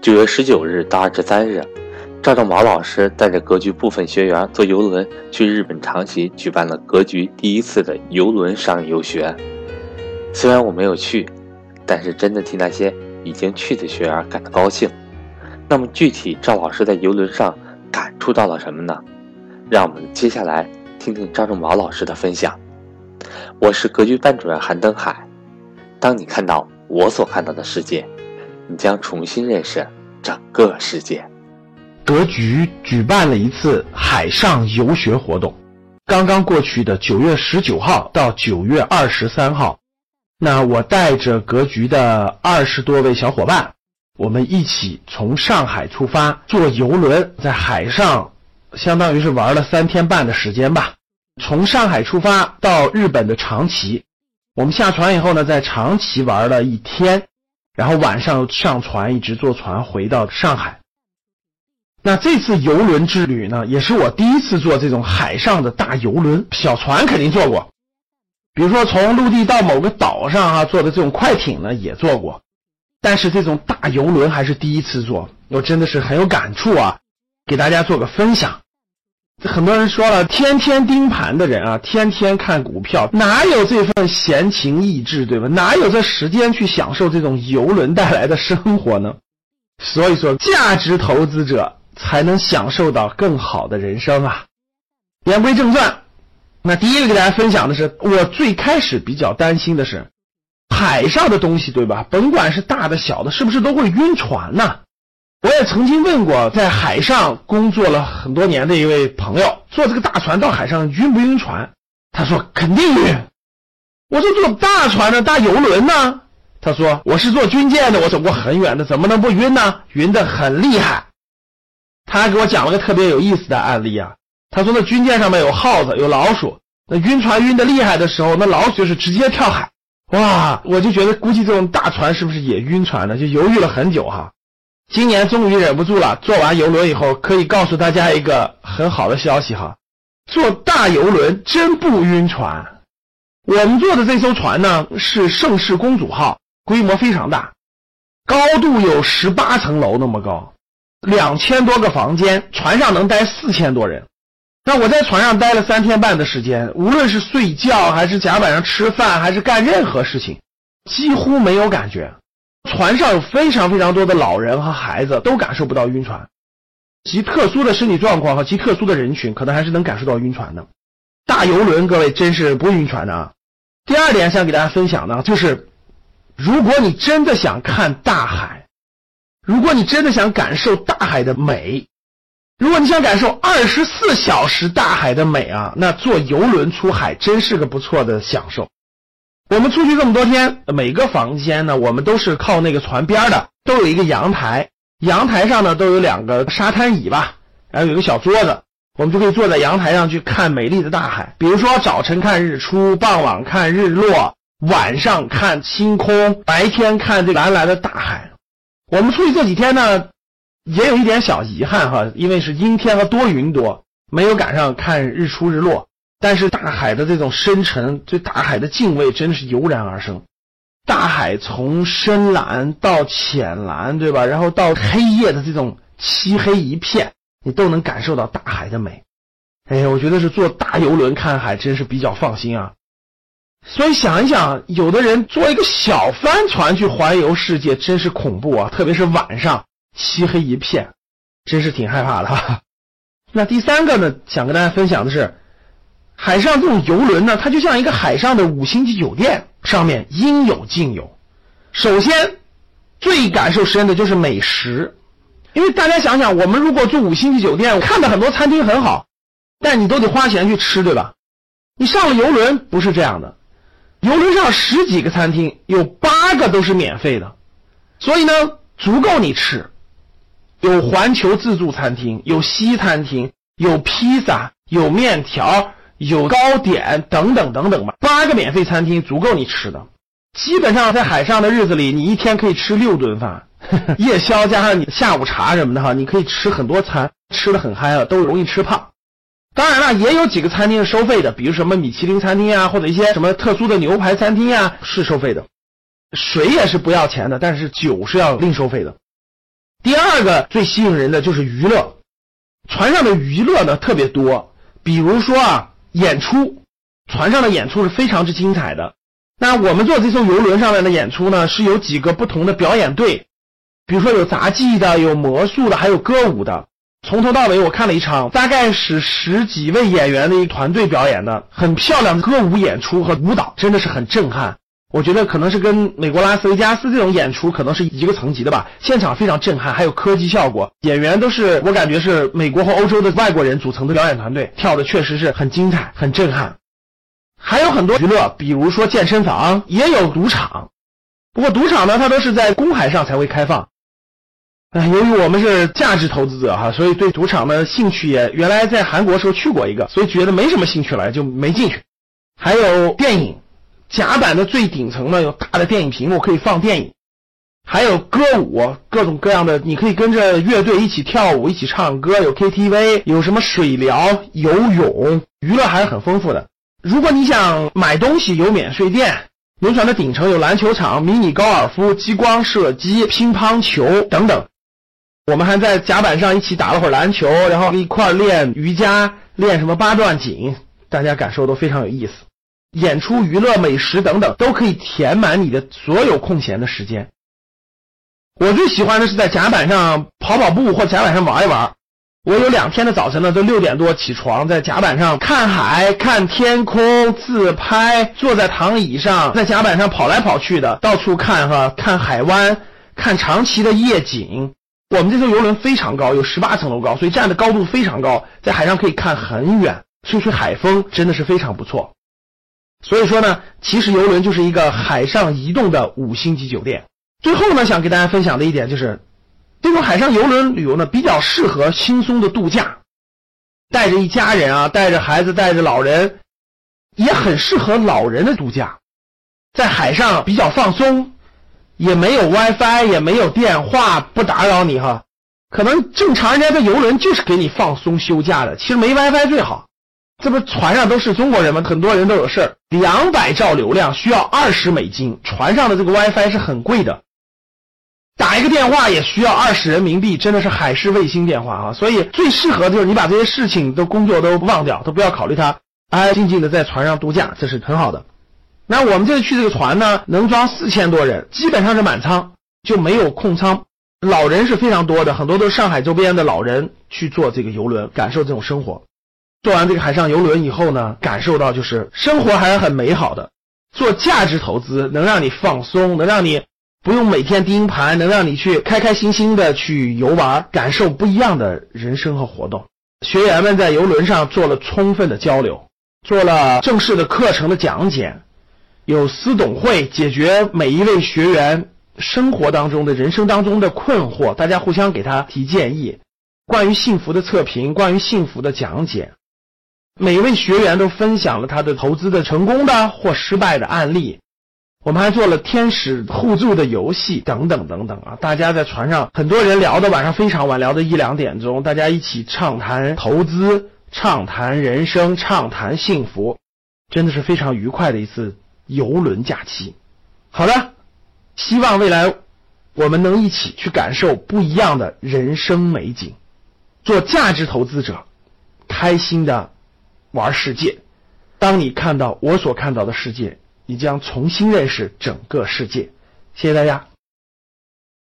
九月十九日到二十三日，赵正宝老师带着格局部分学员坐游轮去日本长崎举办了格局第一次的游轮上游学。虽然我没有去，但是真的替那些已经去的学员感到高兴。那么具体赵老师在游轮上感触到了什么呢？让我们接下来听听赵正宝老师的分享。我是格局班主任韩登海。当你看到我所看到的世界。你将重新认识整个世界。格局举办了一次海上游学活动，刚刚过去的九月十九号到九月二十三号，那我带着格局的二十多位小伙伴，我们一起从上海出发，坐游轮在海上，相当于是玩了三天半的时间吧。从上海出发到日本的长崎，我们下船以后呢，在长崎玩了一天。然后晚上上船，一直坐船回到上海。那这次游轮之旅呢，也是我第一次坐这种海上的大游轮。小船肯定坐过，比如说从陆地到某个岛上啊，坐的这种快艇呢也坐过，但是这种大游轮还是第一次坐，我真的是很有感触啊，给大家做个分享。很多人说了，天天盯盘的人啊，天天看股票，哪有这份闲情逸致，对吧？哪有这时间去享受这种游轮带来的生活呢？所以说，价值投资者才能享受到更好的人生啊。言归正传，那第一个给大家分享的是，我最开始比较担心的是，海上的东西，对吧？甭管是大的小的，是不是都会晕船呢？我也曾经问过在海上工作了很多年的一位朋友，坐这个大船到海上晕不晕船？他说肯定晕。我说坐大船呢大游轮呢？他说我是坐军舰的，我走过很远的，怎么能不晕呢？晕得很厉害。他还给我讲了个特别有意思的案例啊。他说那军舰上面有耗子，有老鼠，那晕船晕得厉害的时候，那老鼠是直接跳海。哇，我就觉得估计这种大船是不是也晕船呢？就犹豫了很久哈。今年终于忍不住了，坐完游轮以后，可以告诉大家一个很好的消息哈，坐大游轮真不晕船。我们坐的这艘船呢是盛世公主号，规模非常大，高度有十八层楼那么高，两千多个房间，船上能待四千多人。那我在船上待了三天半的时间，无论是睡觉还是甲板上吃饭，还是干任何事情，几乎没有感觉。船上非常非常多的老人和孩子，都感受不到晕船。极特殊的身体状况和极特殊的人群，可能还是能感受到晕船的。大游轮，各位真是不晕船的啊！第二点想给大家分享呢，就是如果你真的想看大海，如果你真的想感受大海的美，如果你想感受二十四小时大海的美啊，那坐游轮出海真是个不错的享受。我们出去这么多天，每个房间呢，我们都是靠那个船边的，都有一个阳台，阳台上呢都有两个沙滩椅吧，然后有个小桌子，我们就可以坐在阳台上去看美丽的大海。比如说早晨看日出，傍晚看日落，晚上看星空，白天看这蓝蓝的大海。我们出去这几天呢，也有一点小遗憾哈，因为是阴天和多云多，没有赶上看日出日落。但是大海的这种深沉，对大海的敬畏真的是油然而生。大海从深蓝到浅蓝，对吧？然后到黑夜的这种漆黑一片，你都能感受到大海的美。哎呀，我觉得是坐大游轮看海真是比较放心啊。所以想一想，有的人坐一个小帆船去环游世界，真是恐怖啊！特别是晚上漆黑一片，真是挺害怕的。哈。那第三个呢，想跟大家分享的是。海上这种游轮呢，它就像一个海上的五星级酒店，上面应有尽有。首先，最感受深的就是美食，因为大家想想，我们如果住五星级酒店，看到很多餐厅很好，但你都得花钱去吃，对吧？你上了游轮不是这样的，游轮上十几个餐厅，有八个都是免费的，所以呢，足够你吃。有环球自助餐厅，有西餐厅，有披萨，有面条。有糕点等等等等吧，八个免费餐厅足够你吃的。基本上在海上的日子里，你一天可以吃六顿饭，夜宵加上你下午茶什么的哈，你可以吃很多餐，吃的很嗨了，都容易吃胖。当然了，也有几个餐厅是收费的，比如什么米其林餐厅啊，或者一些什么特殊的牛排餐厅啊，是收费的。水也是不要钱的，但是酒是要另收费的。第二个最吸引人的就是娱乐，船上的娱乐呢特别多，比如说啊演出，船上的演出是非常之精彩的。那我们坐这艘游轮上面的演出呢，是有几个不同的表演队，比如说有杂技的，有魔术的，还有歌舞的。从头到尾我看了一场，大概是十几位演员的一个团队表演的，很漂亮的歌舞演出和舞蹈，真的是很震撼。我觉得可能是跟美国拉斯维加斯这种演出可能是一个层级的吧，现场非常震撼，还有科技效果，演员都是我感觉是美国和欧洲的外国人组成的表演团队，跳的确实是很精彩，很震撼。还有很多娱乐，比如说健身房，也有赌场。不过赌场呢，它都是在公海上才会开放。哎，由于我们是价值投资者哈，所以对赌场的兴趣也原来在韩国时候去过一个，所以觉得没什么兴趣了，就没进去。还有电影，甲板的最顶层呢有大的电影屏幕可以放电影，还有歌舞，各种各样的，你可以跟着乐队一起跳舞，一起唱歌，有 KTV，有什么水疗、游泳，娱乐还是很丰富的。如果你想买东西，有免税店。轮船的顶层有篮球场、迷你高尔夫、激光射击、乒乓球等等。我们还在甲板上一起打了会儿篮球，然后一块练瑜伽、练什么八段锦，大家感受都非常有意思。演出、娱乐、美食等等都可以填满你的所有空闲的时间。我最喜欢的是在甲板上跑跑步或甲板上玩一玩。我有两天的早晨呢，都六点多起床，在甲板上看海、看天空、自拍，坐在躺椅上，在甲板上跑来跑去的，到处看哈，看海湾，看长崎的夜景。我们这艘游轮非常高，有十八层楼高，所以站的高度非常高，在海上可以看很远，吹吹海风，真的是非常不错。所以说呢，其实游轮就是一个海上移动的五星级酒店。最后呢，想给大家分享的一点就是。这种海上游轮旅游呢，比较适合轻松的度假，带着一家人啊，带着孩子，带着老人，也很适合老人的度假，在海上比较放松，也没有 WiFi，也没有电话，不打扰你哈。可能正常人家的游轮就是给你放松休假的，其实没 WiFi 最好。这不船上都是中国人吗？很多人都有事儿。两百兆流量需要二十美金，船上的这个 WiFi 是很贵的。打一个电话也需要二十人民币，真的是海事卫星电话啊！所以最适合就是你把这些事情都工作都忘掉，都不要考虑它，安安静静的在船上度假，这是很好的。那我们这次去这个船呢，能装四千多人，基本上是满舱，就没有空舱。老人是非常多的，很多都是上海周边的老人去坐这个游轮，感受这种生活。坐完这个海上游轮以后呢，感受到就是生活还是很美好的。做价值投资能让你放松，能让你。不用每天盯盘，能让你去开开心心的去游玩，感受不一样的人生和活动。学员们在游轮上做了充分的交流，做了正式的课程的讲解，有私董会解决每一位学员生活当中的人生当中的困惑，大家互相给他提建议。关于幸福的测评，关于幸福的讲解，每一位学员都分享了他的投资的成功的或失败的案例。我们还做了天使互助的游戏等等等等啊！大家在船上，很多人聊到晚上非常晚，聊到一两点钟，大家一起畅谈投资、畅谈人生、畅谈幸福，真的是非常愉快的一次游轮假期。好的，希望未来我们能一起去感受不一样的人生美景，做价值投资者，开心的玩世界。当你看到我所看到的世界。你将重新认识整个世界。谢谢大家。